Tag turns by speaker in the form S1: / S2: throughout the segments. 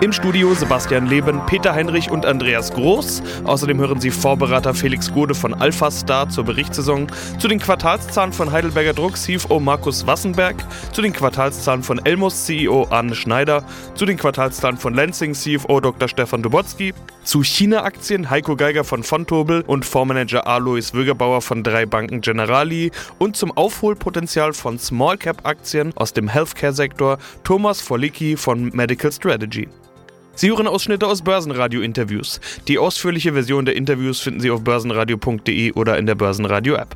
S1: Im Studio Sebastian Leben, Peter Heinrich und Andreas Groß. Außerdem hören Sie Vorberater Felix Gode von Alpha Star zur Berichtssaison, zu den Quartalszahlen von Heidelberger Druck CFO Markus Wassenberg, zu den Quartalszahlen von Elmos CEO Arne Schneider, zu den Quartalszahlen von Lansing CFO Dr. Stefan Dubotzky, zu China-Aktien Heiko Geiger von Fontobel und Fondsmanager Alois Wögerbauer von drei Banken Generali und zum Aufholpotenzial von Small Cap Aktien aus dem Healthcare-Sektor Thomas Folicki von Medical Strategy. Sie hören Ausschnitte aus Börsenradio-Interviews. Die ausführliche Version der Interviews finden Sie auf börsenradio.de oder in der Börsenradio-App.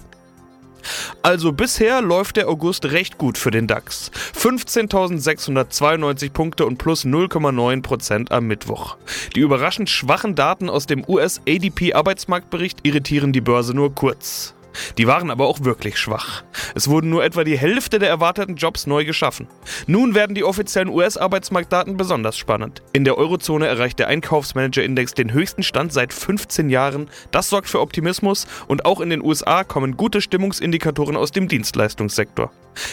S1: Also bisher läuft der August recht gut für den DAX. 15.692 Punkte und plus 0,9% am Mittwoch. Die überraschend schwachen Daten aus dem US-ADP-Arbeitsmarktbericht irritieren die Börse nur kurz. Die waren aber auch wirklich schwach. Es wurden nur etwa die Hälfte der erwarteten Jobs neu geschaffen. Nun werden die offiziellen US-Arbeitsmarktdaten besonders spannend. In der Eurozone erreicht der Einkaufsmanager-Index den höchsten Stand seit 15 Jahren. Das sorgt für Optimismus und auch in den USA kommen gute Stimmungsindikatoren aus dem Dienstleistungssektor.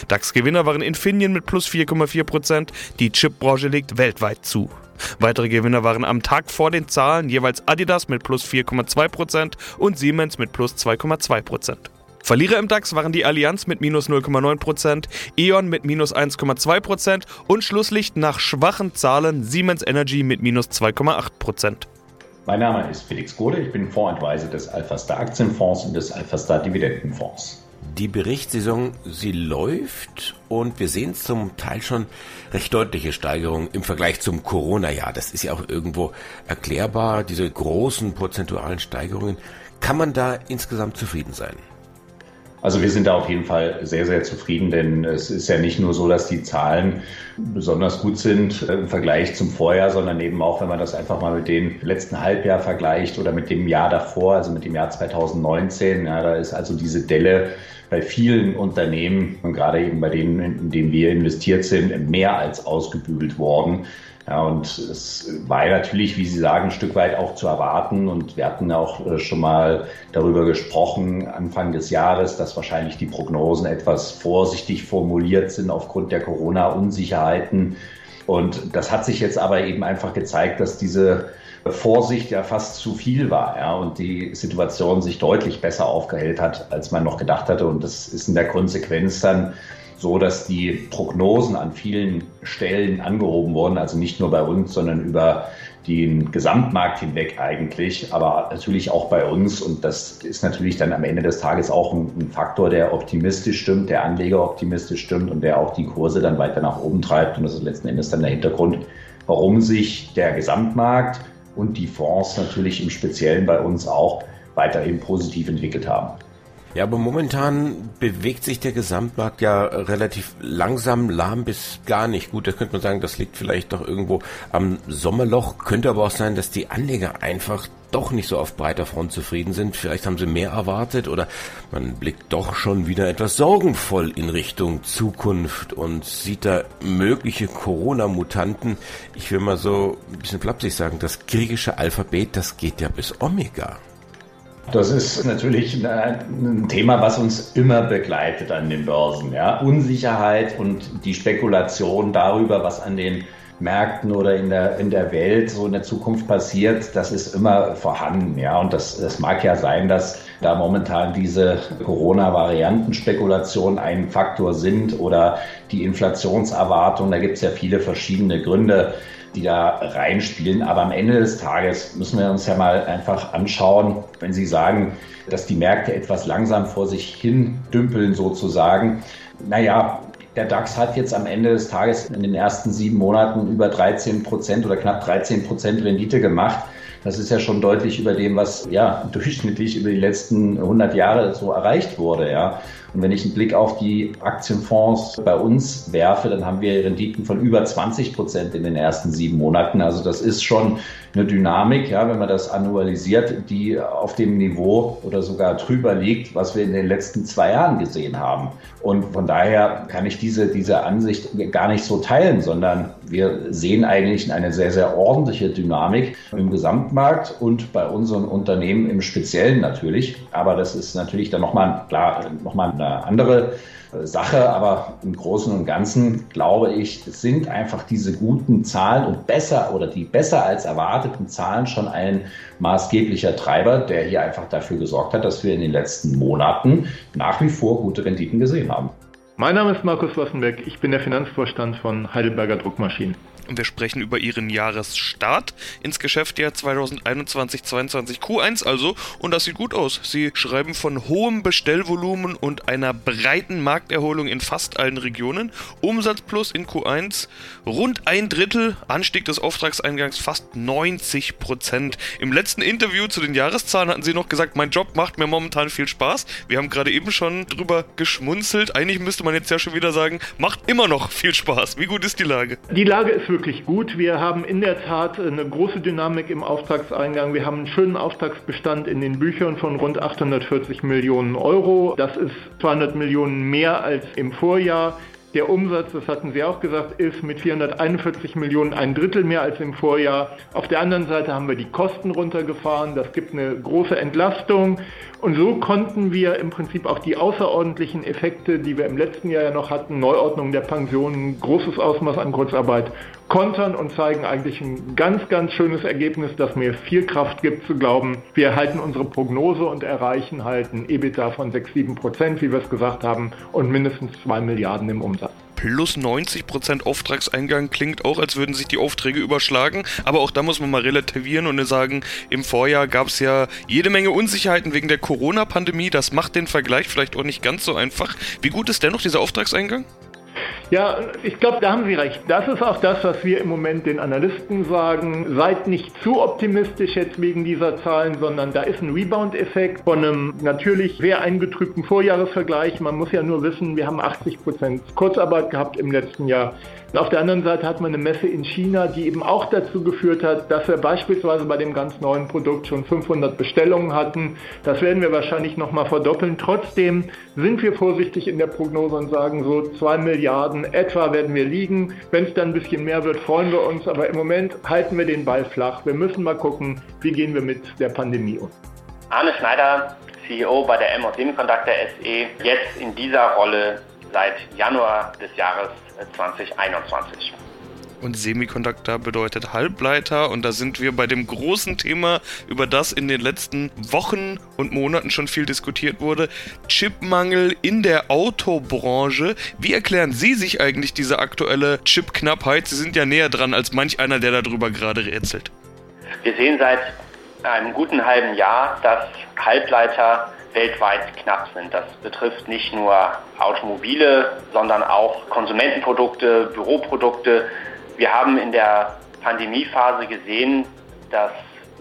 S1: DAX-Gewinner waren Infineon mit plus 4,4%, die Chipbranche legt weltweit zu. Weitere Gewinner waren am Tag vor den Zahlen jeweils Adidas mit plus 4,2% und Siemens mit plus 2,2%. Verlierer im DAX waren die Allianz mit minus 0,9%, E.ON mit minus 1,2% und Schlusslicht nach schwachen Zahlen Siemens Energy mit minus 2,8%.
S2: Mein Name ist Felix Gode, ich bin Fondsadvisor des Alpha Star Aktienfonds und des Alpha Star Dividendenfonds.
S3: Die Berichtssaison, sie läuft und wir sehen zum Teil schon recht deutliche Steigerungen im Vergleich zum Corona-Jahr. Das ist ja auch irgendwo erklärbar, diese großen prozentualen Steigerungen. Kann man da insgesamt zufrieden sein?
S2: Also wir sind da auf jeden Fall sehr, sehr zufrieden, denn es ist ja nicht nur so, dass die Zahlen besonders gut sind äh, im Vergleich zum Vorjahr, sondern eben auch, wenn man das einfach mal mit dem letzten Halbjahr vergleicht oder mit dem Jahr davor, also mit dem Jahr 2019, ja, da ist also diese Delle bei vielen Unternehmen und gerade eben bei denen, in denen wir investiert sind, mehr als ausgebügelt worden. Ja, und es war natürlich, wie Sie sagen, ein Stück weit auch zu erwarten. Und wir hatten auch äh, schon mal darüber gesprochen, Anfang des Jahres, dass wahrscheinlich die Prognosen etwas vorsichtig formuliert sind aufgrund der Corona-Unsicherheiten. Und das hat sich jetzt aber eben einfach gezeigt, dass diese Vorsicht ja fast zu viel war ja, und die Situation sich deutlich besser aufgehellt hat, als man noch gedacht hatte. Und das ist in der Konsequenz dann so, dass die Prognosen an vielen Stellen angehoben wurden, also nicht nur bei uns, sondern über den Gesamtmarkt hinweg eigentlich, aber natürlich auch bei uns. Und das ist natürlich dann am Ende des Tages auch ein, Faktor, der optimistisch stimmt, der Anleger optimistisch stimmt und der auch die Kurse dann weiter nach oben treibt. Und das ist letzten Endes dann der Hintergrund, warum sich der Gesamtmarkt und die Fonds natürlich im Speziellen bei uns auch weiterhin positiv entwickelt haben.
S3: Ja, aber momentan bewegt sich der Gesamtmarkt ja relativ langsam, lahm bis gar nicht. Gut, da könnte man sagen, das liegt vielleicht doch irgendwo am Sommerloch. Könnte aber auch sein, dass die Anleger einfach doch nicht so auf breiter Front zufrieden sind. Vielleicht haben sie mehr erwartet oder man blickt doch schon wieder etwas sorgenvoll in Richtung Zukunft und sieht da mögliche Corona-Mutanten. Ich will mal so ein bisschen flapsig sagen, das griechische Alphabet, das geht ja bis Omega.
S2: Das ist natürlich ein Thema, was uns immer begleitet an den Börsen. Ja? Unsicherheit und die Spekulation darüber, was an den Märkten oder in der, in der Welt so in der Zukunft passiert, das ist immer vorhanden. Ja? Und das, das mag ja sein, dass da momentan diese Corona-Variantenspekulationen ein Faktor sind oder die Inflationserwartung. Da gibt es ja viele verschiedene Gründe die da reinspielen. Aber am Ende des Tages müssen wir uns ja mal einfach anschauen, wenn Sie sagen, dass die Märkte etwas langsam vor sich hin dümpeln sozusagen. Naja, der DAX hat jetzt am Ende des Tages in den ersten sieben Monaten über 13 Prozent oder knapp 13 Prozent Rendite gemacht. Das ist ja schon deutlich über dem, was ja durchschnittlich über die letzten 100 Jahre so erreicht wurde, ja. Und wenn ich einen Blick auf die Aktienfonds bei uns werfe, dann haben wir Renditen von über 20 Prozent in den ersten sieben Monaten. Also das ist schon eine Dynamik, ja, wenn man das annualisiert, die auf dem Niveau oder sogar drüber liegt, was wir in den letzten zwei Jahren gesehen haben. Und von daher kann ich diese, diese Ansicht gar nicht so teilen, sondern wir sehen eigentlich eine sehr, sehr ordentliche Dynamik im Gesamtmarkt und bei unseren Unternehmen im Speziellen natürlich. Aber das ist natürlich dann nochmal, klar, nochmal eine andere Sache, aber im Großen und Ganzen glaube ich, sind einfach diese guten Zahlen und besser oder die besser als erwarteten Zahlen schon ein maßgeblicher Treiber, der hier einfach dafür gesorgt hat, dass wir in den letzten Monaten nach wie vor gute Renditen gesehen haben.
S4: Mein Name ist Markus Wassenbeck, ich bin der Finanzvorstand von Heidelberger Druckmaschinen.
S1: Wir sprechen über ihren Jahresstart ins Geschäftsjahr 2021-22 Q1 also. Und das sieht gut aus. Sie schreiben von hohem Bestellvolumen und einer breiten Markterholung in fast allen Regionen. Umsatz plus in Q1 rund ein Drittel. Anstieg des Auftragseingangs fast 90 Prozent. Im letzten Interview zu den Jahreszahlen hatten Sie noch gesagt, mein Job macht mir momentan viel Spaß. Wir haben gerade eben schon drüber geschmunzelt. Eigentlich müsste man jetzt ja schon wieder sagen, macht immer noch viel Spaß. Wie gut ist die Lage?
S4: Die Lage ist wirklich wirklich gut. Wir haben in der Tat eine große Dynamik im Auftragseingang. Wir haben einen schönen Auftragsbestand in den Büchern von rund 840 Millionen Euro. Das ist 200 Millionen mehr als im Vorjahr. Der Umsatz, das hatten Sie auch gesagt, ist mit 441 Millionen ein Drittel mehr als im Vorjahr. Auf der anderen Seite haben wir die Kosten runtergefahren. Das gibt eine große Entlastung. Und so konnten wir im Prinzip auch die außerordentlichen Effekte, die wir im letzten Jahr ja noch hatten, Neuordnung der Pensionen, großes Ausmaß an Kurzarbeit, kontern und zeigen eigentlich ein ganz, ganz schönes Ergebnis, das mir viel Kraft gibt zu glauben, wir halten unsere Prognose und erreichen halt ein EBITDA von 6, 7 Prozent, wie wir es gesagt haben, und mindestens 2 Milliarden im Umsatz
S1: plus 90% Auftragseingang klingt auch, als würden sich die Aufträge überschlagen. Aber auch da muss man mal relativieren und sagen, im Vorjahr gab es ja jede Menge Unsicherheiten wegen der Corona-Pandemie. Das macht den Vergleich vielleicht auch nicht ganz so einfach. Wie gut ist dennoch dieser Auftragseingang?
S4: Ja, ich glaube, da haben Sie recht. Das ist auch das, was wir im Moment den Analysten sagen. Seid nicht zu optimistisch jetzt wegen dieser Zahlen, sondern da ist ein Rebound-Effekt von einem natürlich sehr eingetrübten Vorjahresvergleich. Man muss ja nur wissen, wir haben 80 Prozent Kurzarbeit gehabt im letzten Jahr. Und auf der anderen Seite hat man eine Messe in China, die eben auch dazu geführt hat, dass wir beispielsweise bei dem ganz neuen Produkt schon 500 Bestellungen hatten. Das werden wir wahrscheinlich nochmal verdoppeln. Trotzdem sind wir vorsichtig in der Prognose und sagen so 2 Milliarden etwa werden wir liegen. Wenn es dann ein bisschen mehr wird, freuen wir uns. Aber im Moment halten wir den Ball flach. Wir müssen mal gucken, wie gehen wir mit der Pandemie um.
S5: Arne Schneider, CEO bei der M Semiconductor SE, jetzt in dieser Rolle seit Januar des Jahres 2021.
S1: Und Semiconductor bedeutet Halbleiter und da sind wir bei dem großen Thema, über das in den letzten Wochen und Monaten schon viel diskutiert wurde, Chipmangel in der Autobranche. Wie erklären Sie sich eigentlich diese aktuelle Chipknappheit? Sie sind ja näher dran als manch einer, der darüber gerade rätselt.
S5: Wir sehen seit einem guten halben Jahr, dass Halbleiter weltweit knapp sind. Das betrifft nicht nur Automobile, sondern auch Konsumentenprodukte, Büroprodukte. Wir haben in der Pandemiephase gesehen, dass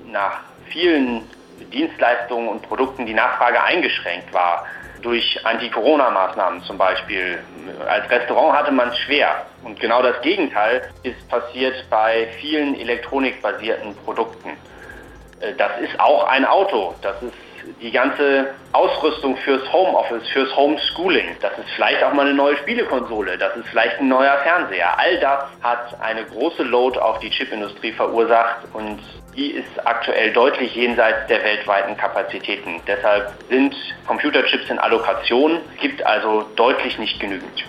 S5: nach vielen Dienstleistungen und Produkten die Nachfrage eingeschränkt war. Durch Anti-Corona-Maßnahmen zum Beispiel. Als Restaurant hatte man es schwer. Und genau das Gegenteil ist passiert bei vielen elektronikbasierten Produkten. Äh, das ist auch ein Auto. Das ist die ganze Ausrüstung fürs Homeoffice, fürs Homeschooling. Das ist vielleicht auch mal eine neue Spielekonsole, das ist vielleicht ein neuer Fernseher. All das hat eine große Load auf die Chipindustrie verursacht und die ist aktuell deutlich jenseits der weltweiten Kapazitäten. Deshalb sind Computerchips in Allokation, gibt also deutlich nicht genügend.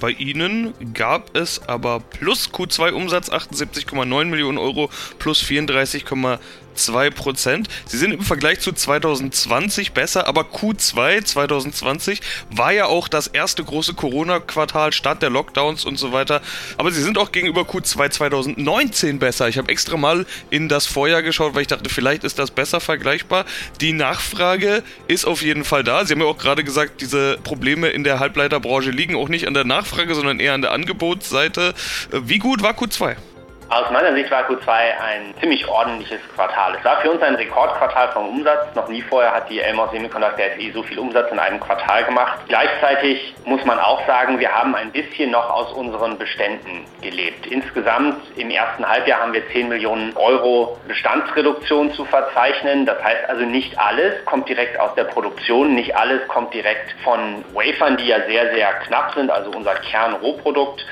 S1: Bei Ihnen gab es aber plus Q2 Umsatz 78,9 Millionen Euro plus 34,2 2%. Sie sind im Vergleich zu 2020 besser, aber Q2 2020 war ja auch das erste große Corona-Quartal, Start der Lockdowns und so weiter. Aber sie sind auch gegenüber Q2 2019 besser. Ich habe extra mal in das Vorjahr geschaut, weil ich dachte, vielleicht ist das besser vergleichbar. Die Nachfrage ist auf jeden Fall da. Sie haben ja auch gerade gesagt, diese Probleme in der Halbleiterbranche liegen auch nicht an der Nachfrage, sondern eher an der Angebotsseite. Wie gut war Q2?
S5: Aus meiner Sicht war Q2 ein ziemlich ordentliches Quartal. Es war für uns ein Rekordquartal vom Umsatz. Noch nie vorher hat die Elmos Semiconductor SE so viel Umsatz in einem Quartal gemacht. Gleichzeitig muss man auch sagen, wir haben ein bisschen noch aus unseren Beständen gelebt. Insgesamt im ersten Halbjahr haben wir 10 Millionen Euro Bestandsreduktion zu verzeichnen. Das heißt also nicht alles kommt direkt aus der Produktion, nicht alles kommt direkt von Wafern, die ja sehr, sehr knapp sind, also unser Kernrohprodukt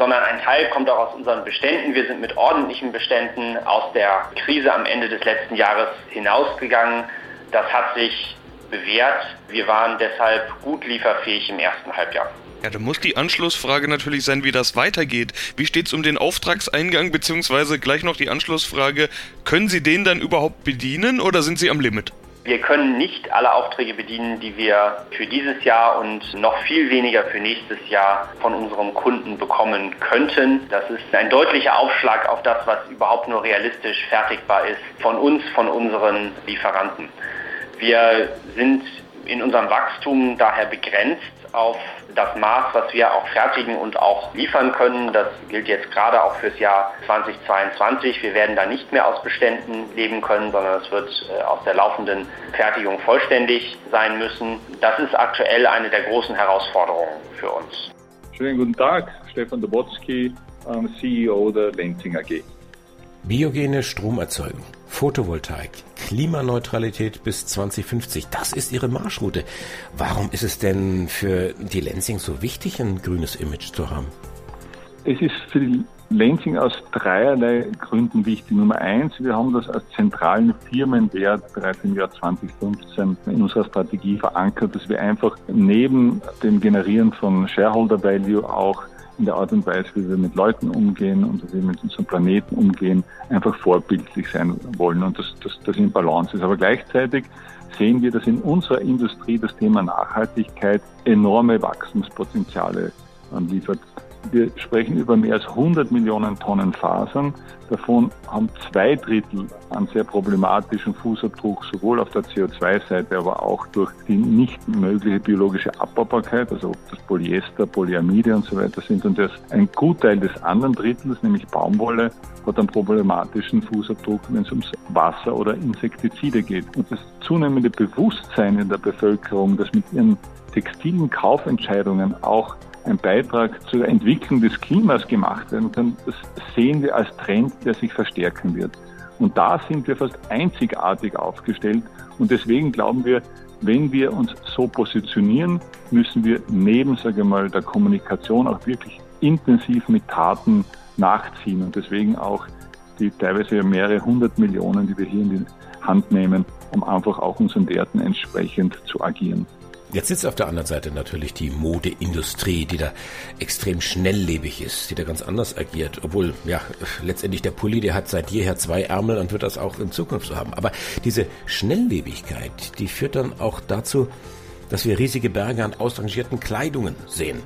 S5: sondern ein Teil kommt auch aus unseren Beständen. Wir sind mit ordentlichen Beständen aus der Krise am Ende des letzten Jahres hinausgegangen. Das hat sich bewährt. Wir waren deshalb gut lieferfähig im ersten Halbjahr.
S1: Ja, da muss die Anschlussfrage natürlich sein, wie das weitergeht. Wie steht es um den Auftragseingang, beziehungsweise gleich noch die Anschlussfrage, können Sie den dann überhaupt bedienen oder sind Sie am Limit?
S5: Wir können nicht alle Aufträge bedienen, die wir für dieses Jahr und noch viel weniger für nächstes Jahr von unserem Kunden bekommen könnten. Das ist ein deutlicher Aufschlag auf das, was überhaupt nur realistisch fertigbar ist von uns, von unseren Lieferanten. Wir sind in unserem Wachstum daher begrenzt auf das Maß, was wir auch fertigen und auch liefern können. Das gilt jetzt gerade auch fürs Jahr 2022. Wir werden da nicht mehr aus Beständen leben können, sondern es wird äh, aus der laufenden Fertigung vollständig sein müssen. Das ist aktuell eine der großen Herausforderungen für uns.
S6: Schönen guten Tag, Stefan Dobotsky, ähm, CEO der Lenzing AG.
S3: Biogene Stromerzeugung, Photovoltaik, Klimaneutralität bis 2050, das ist Ihre Marschroute. Warum ist es denn für die Lenzing so wichtig, ein grünes Image zu haben?
S6: Es ist für die Lenzing aus dreierlei Gründen wichtig. Nummer eins, wir haben das als zentralen Firmenwert bereits im Jahr 2015 in unserer Strategie verankert, dass wir einfach neben dem Generieren von Shareholder Value auch in der Art und Weise, wie wir mit Leuten umgehen und wie wir mit unserem Planeten umgehen, einfach vorbildlich sein wollen und dass das, das in Balance ist. Aber gleichzeitig sehen wir, dass in unserer Industrie das Thema Nachhaltigkeit enorme Wachstumspotenziale liefert. Wir sprechen über mehr als 100 Millionen Tonnen Fasern. Davon haben zwei Drittel einen sehr problematischen Fußabdruck, sowohl auf der CO2-Seite, aber auch durch die nicht mögliche biologische Abbaubarkeit, also ob das Polyester, Polyamide und so weiter sind. Und das, ein Gutteil des anderen Drittels, nämlich Baumwolle, hat einen problematischen Fußabdruck, wenn es ums Wasser oder Insektizide geht. Und das zunehmende Bewusstsein in der Bevölkerung, dass mit ihren textilen Kaufentscheidungen auch ein Beitrag zur Entwicklung des Klimas gemacht werden kann, das sehen wir als Trend, der sich verstärken wird. Und da sind wir fast einzigartig aufgestellt. Und deswegen glauben wir, wenn wir uns so positionieren, müssen wir neben, sage ich mal, der Kommunikation auch wirklich intensiv mit Taten nachziehen. Und deswegen auch die teilweise mehrere hundert Millionen, die wir hier in die Hand nehmen, um einfach auch unseren Werten entsprechend zu agieren.
S3: Jetzt sitzt auf der anderen Seite natürlich die Modeindustrie, die da extrem schnelllebig ist, die da ganz anders agiert. Obwohl, ja, letztendlich der Pulli, der hat seit jeher zwei Ärmel und wird das auch in Zukunft so haben. Aber diese Schnelllebigkeit, die führt dann auch dazu, dass wir riesige Berge an ausrangierten Kleidungen sehen.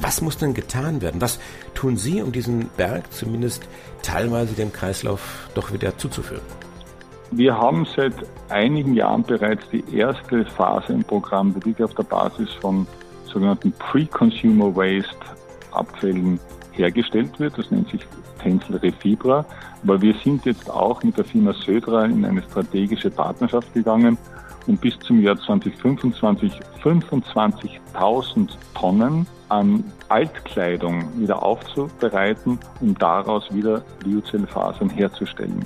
S3: Was muss denn getan werden? Was tun Sie, um diesen Berg zumindest teilweise dem Kreislauf doch wieder zuzuführen?
S6: Wir haben seit einigen Jahren bereits die erste Phase im Programm, die wirklich auf der Basis von sogenannten Pre-Consumer Waste Abfällen hergestellt wird. Das nennt sich Tencel Refibra. Aber wir sind jetzt auch mit der Firma Södra in eine strategische Partnerschaft gegangen, um bis zum Jahr 2025 25.000 Tonnen an Altkleidung wieder aufzubereiten, um daraus wieder Biozellfasern herzustellen.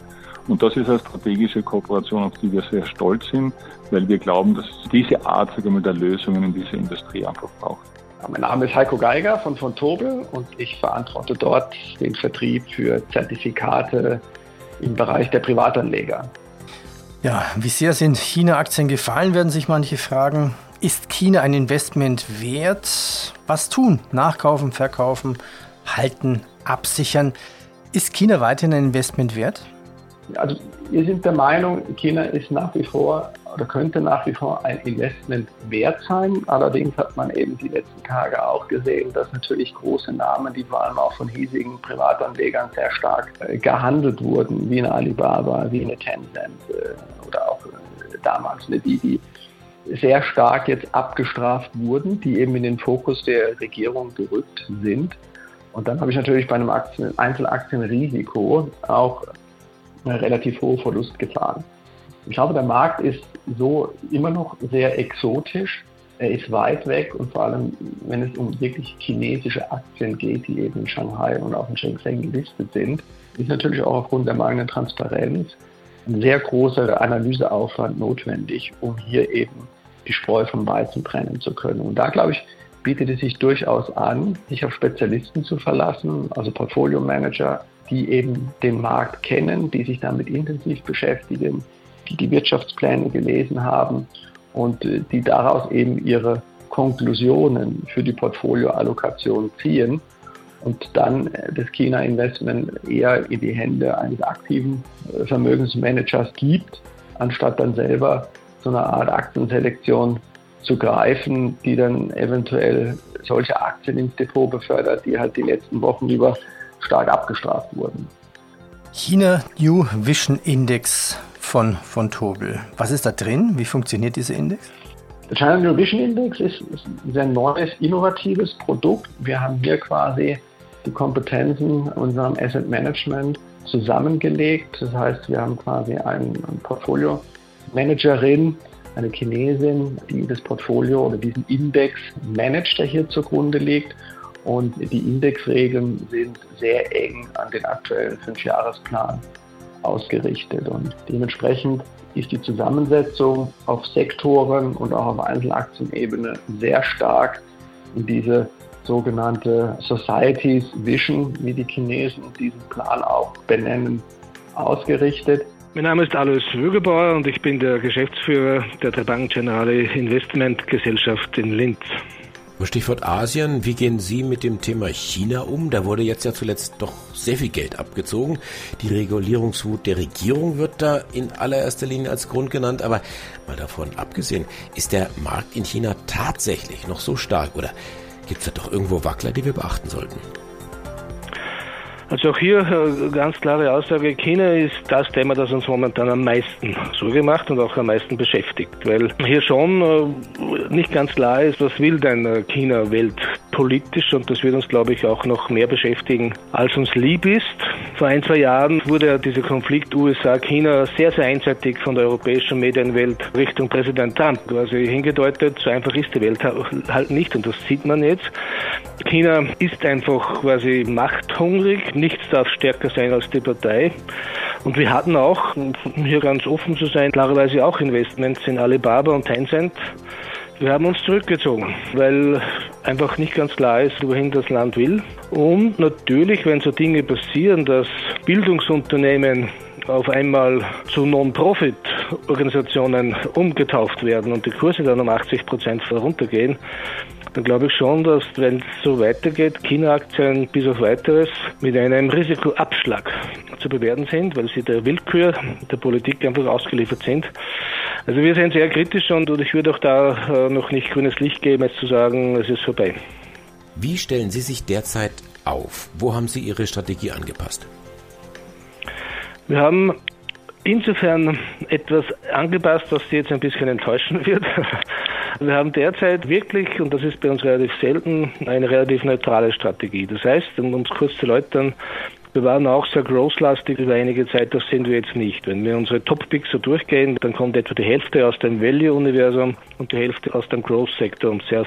S6: Und das ist eine strategische Kooperation, auf die wir sehr stolz sind, weil wir glauben, dass diese Art sagen wir, der Lösungen in dieser Industrie einfach braucht.
S7: Mein Name ist Heiko Geiger von von Tobel und ich verantworte dort den Vertrieb für Zertifikate im Bereich der Privatanleger.
S8: Ja, wie sehr sind China-Aktien gefallen, werden sich manche fragen. Ist China ein Investment wert? Was tun? Nachkaufen, verkaufen, halten, absichern. Ist China weiterhin ein Investment wert?
S7: Also wir sind der Meinung, China ist nach wie vor oder könnte nach wie vor ein Investment wert sein. Allerdings hat man eben die letzten Tage auch gesehen, dass natürlich große Namen, die vor allem auch von hiesigen Privatanlegern sehr stark äh, gehandelt wurden, wie eine Alibaba, wie eine Tencent äh, oder auch äh, damals eine Didi, sehr stark jetzt abgestraft wurden, die eben in den Fokus der Regierung gerückt sind. Und dann habe ich natürlich bei einem Aktien, Einzelaktienrisiko auch relativ hohe Verlustgefahr. Ich glaube, der Markt ist so immer noch sehr exotisch. Er ist weit weg und vor allem, wenn es um wirklich chinesische Aktien geht, die eben in Shanghai und auch in Shenzhen gelistet sind, ist natürlich auch aufgrund der mangelnden Transparenz ein sehr großer Analyseaufwand notwendig, um hier eben die Spreu vom Weizen trennen zu können. Und da, glaube ich, bietet es sich durchaus an, sich auf Spezialisten zu verlassen, also Portfolio Manager, die eben den Markt kennen, die sich damit intensiv beschäftigen, die die Wirtschaftspläne gelesen haben und äh, die daraus eben ihre Konklusionen für die Portfolioallokation ziehen und dann äh, das China-Investment eher in die Hände eines aktiven äh, Vermögensmanagers gibt, anstatt dann selber so eine Art Aktienselektion zu greifen, die dann eventuell solche Aktien ins Depot befördert, die halt die letzten Wochen über stark abgestraft wurden.
S8: China New Vision Index von, von Tobel. Was ist da drin? Wie funktioniert dieser Index?
S7: Der China New Vision Index ist, ist ein sehr neues, innovatives Produkt. Wir haben hier quasi die Kompetenzen unserem Asset Management zusammengelegt. Das heißt, wir haben quasi einen, einen Portfolio-Managerin, eine Chinesin, die das Portfolio oder diesen Index managt, der hier zugrunde liegt. Und die Indexregeln sind sehr eng an den aktuellen Fünfjahresplan ausgerichtet. Und dementsprechend ist die Zusammensetzung auf Sektoren und auch auf Einzelaktienebene sehr stark in diese sogenannte Societies Vision, wie die Chinesen diesen Plan auch benennen, ausgerichtet.
S9: Mein Name ist Alois Wögebauer und ich bin der Geschäftsführer der Bank Generale Investment Gesellschaft in Linz.
S3: Stichwort Asien, wie gehen Sie mit dem Thema China um? Da wurde jetzt ja zuletzt doch sehr viel Geld abgezogen. Die Regulierungswut der Regierung wird da in allererster Linie als Grund genannt, aber mal davon abgesehen, ist der Markt in China tatsächlich noch so stark oder gibt es da doch irgendwo Wackler, die wir beachten sollten?
S9: Also auch hier äh, ganz klare Aussage, China ist das Thema, das uns momentan am meisten Sorge macht und auch am meisten beschäftigt, weil hier schon äh, nicht ganz klar ist, was will denn äh, China weltpolitisch und das wird uns, glaube ich, auch noch mehr beschäftigen, als uns lieb ist. Vor ein, zwei Jahren wurde ja dieser Konflikt USA-China sehr, sehr einseitig von der europäischen Medienwelt Richtung Präsident Trump quasi hingedeutet. So einfach ist die Welt halt nicht und das sieht man jetzt. China ist einfach quasi machthungrig, nichts darf stärker sein als die Partei. Und wir hatten auch, um hier ganz offen zu sein, klarerweise auch Investments in Alibaba und Tencent. Wir haben uns zurückgezogen, weil einfach nicht ganz klar ist, wohin das Land will. Und natürlich, wenn so Dinge passieren, dass Bildungsunternehmen auf einmal zu Non-Profit-Organisationen umgetauft werden und die Kurse dann um 80 Prozent runtergehen, dann glaube ich schon, dass wenn es so weitergeht, China-Aktien bis auf weiteres mit einem Risikoabschlag zu bewerten sind, weil sie der Willkür der Politik einfach ausgeliefert sind. Also wir sind sehr kritisch und, ich würde auch da äh, noch nicht grünes Licht geben, als zu sagen, es ist vorbei.
S3: Wie stellen Sie sich derzeit auf? Wo haben Sie Ihre Strategie angepasst?
S9: Wir haben insofern etwas angepasst, was Sie jetzt ein bisschen enttäuschen wird. Wir haben derzeit wirklich, und das ist bei uns relativ selten, eine relativ neutrale Strategie. Das heißt, um es kurz zu erläutern, wir waren auch sehr großlastig über einige Zeit, das sind wir jetzt nicht. Wenn wir unsere Top-Picks so durchgehen, dann kommt etwa die Hälfte aus dem Value-Universum und die Hälfte aus dem Growth-Sektor, um es sehr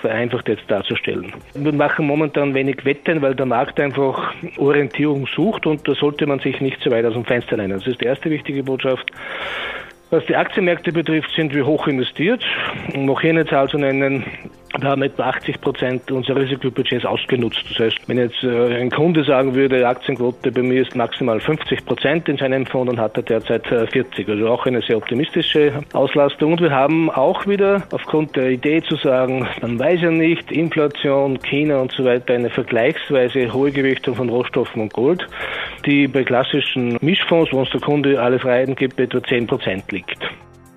S9: vereinfacht jetzt darzustellen. Wir machen momentan wenig Wetten, weil der Markt einfach Orientierung sucht und da sollte man sich nicht zu weit aus dem Fenster lehnen. Das ist die erste wichtige Botschaft. Was die Aktienmärkte betrifft, sind wir hoch investiert. Um noch hier eine Zahl zu nennen, wir haben etwa 80 Prozent unserer Risikobudgets ausgenutzt. Das heißt, wenn jetzt äh, ein Kunde sagen würde, die Aktienquote bei mir ist maximal 50 Prozent in seinem Fonds, dann hat er derzeit 40. Äh, also auch eine sehr optimistische Auslastung. Und wir haben auch wieder aufgrund der Idee zu sagen, man weiß ja nicht, Inflation, China und so weiter, eine vergleichsweise hohe Gewichtung von Rohstoffen und Gold, die bei klassischen Mischfonds, wo uns der Kunde alle Freiheiten gibt, etwa 10 Prozent liegt.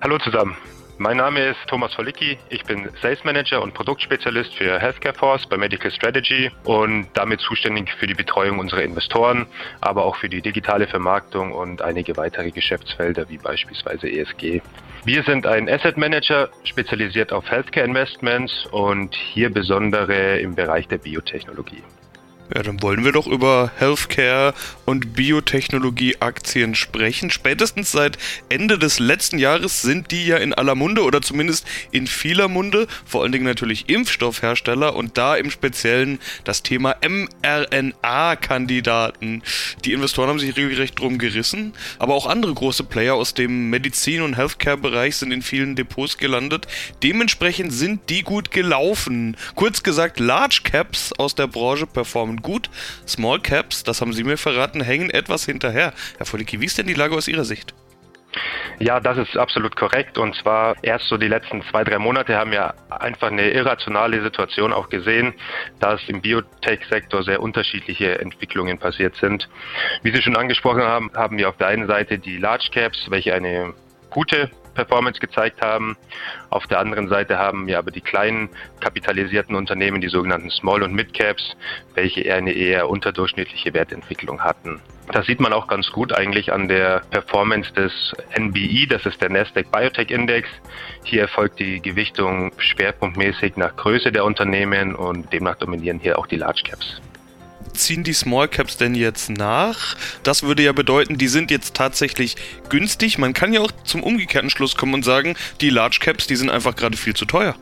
S10: Hallo zusammen. Mein Name ist Thomas Volicki. Ich bin Sales Manager und Produktspezialist für Healthcare Force bei Medical Strategy und damit zuständig für die Betreuung unserer Investoren, aber auch für die digitale Vermarktung und einige weitere Geschäftsfelder wie beispielsweise ESG. Wir sind ein Asset Manager spezialisiert auf Healthcare Investments und hier besondere im Bereich der Biotechnologie.
S1: Ja, dann wollen wir doch über Healthcare und Biotechnologie-Aktien sprechen. Spätestens seit Ende des letzten Jahres sind die ja in aller Munde oder zumindest in vieler Munde, vor allen Dingen natürlich Impfstoffhersteller und da im Speziellen das Thema mRNA-Kandidaten. Die Investoren haben sich regelrecht drum gerissen, aber auch andere große Player aus dem Medizin- und Healthcare-Bereich sind in vielen Depots gelandet. Dementsprechend sind die gut gelaufen. Kurz gesagt, Large Caps aus der Branche performen gut. Small Caps, das haben Sie mir verraten, hängen etwas hinterher. Herr Folicki, wie ist denn die Lage aus Ihrer Sicht?
S10: Ja, das ist absolut korrekt. Und zwar erst so die letzten zwei, drei Monate haben wir einfach eine irrationale Situation auch gesehen, dass im Biotech-Sektor sehr unterschiedliche Entwicklungen passiert sind. Wie Sie schon angesprochen haben, haben wir auf der einen Seite die Large Caps, welche eine gute Performance gezeigt haben. Auf der anderen Seite haben wir aber die kleinen kapitalisierten Unternehmen, die sogenannten Small- und Mid-Caps, welche eine eher unterdurchschnittliche Wertentwicklung hatten. Das sieht man auch ganz gut eigentlich an der Performance des NBI, das ist der Nasdaq Biotech Index. Hier erfolgt die Gewichtung schwerpunktmäßig nach Größe der Unternehmen und demnach dominieren hier auch die Large Caps
S1: ziehen die Small Caps denn jetzt nach? Das würde ja bedeuten, die sind jetzt tatsächlich günstig. Man kann ja auch zum umgekehrten Schluss kommen und sagen, die Large Caps, die sind einfach gerade viel zu teuer.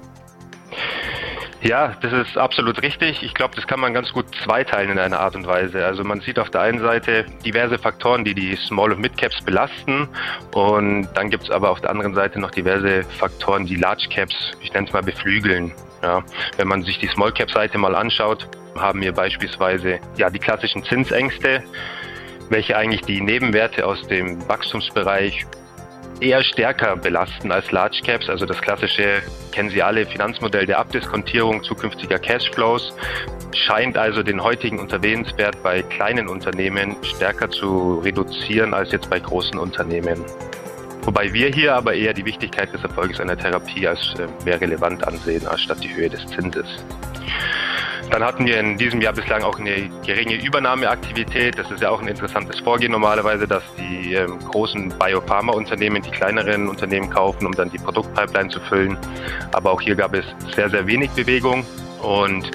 S10: Ja, das ist absolut richtig. Ich glaube, das kann man ganz gut zweiteilen in einer Art und Weise. Also man sieht auf der einen Seite diverse Faktoren, die die Small- und Mid-Caps belasten. Und dann gibt es aber auf der anderen Seite noch diverse Faktoren, die Large Caps, ich nenne es mal, beflügeln. Ja, wenn man sich die Small Cap Seite mal anschaut, haben wir beispielsweise ja die klassischen Zinsängste, welche eigentlich die Nebenwerte aus dem Wachstumsbereich eher stärker belasten als Large Caps. Also das klassische, kennen Sie alle, Finanzmodell der Abdiskontierung zukünftiger Cashflows scheint also den heutigen Unternehmenswert bei kleinen Unternehmen stärker zu reduzieren als jetzt bei großen Unternehmen. Wobei wir hier aber eher die Wichtigkeit des Erfolgs einer Therapie als äh, mehr relevant ansehen, als statt die Höhe des Zinses. Dann hatten wir in diesem Jahr bislang auch eine geringe Übernahmeaktivität. Das ist ja auch ein interessantes Vorgehen normalerweise, dass die ähm, großen Biopharma-Unternehmen die kleineren Unternehmen kaufen, um dann die Produktpipeline zu füllen. Aber auch hier gab es sehr, sehr wenig Bewegung. Und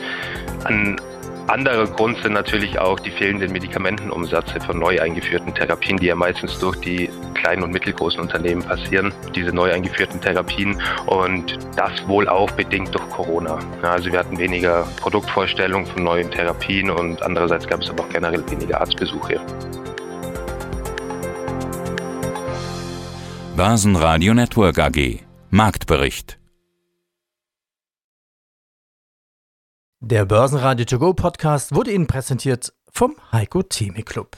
S10: an anderer Grund sind natürlich auch die fehlenden Medikamentenumsätze von neu eingeführten Therapien, die ja meistens durch die kleinen und mittelgroßen Unternehmen passieren, diese neu eingeführten Therapien und das wohl auch bedingt durch Corona. also wir hatten weniger Produktvorstellungen von neuen Therapien und andererseits gab es aber auch generell weniger Arztbesuche.
S11: Basen Network AG Marktbericht
S8: Der Börsenradio To Go Podcast wurde Ihnen präsentiert vom Heiko Theme Club.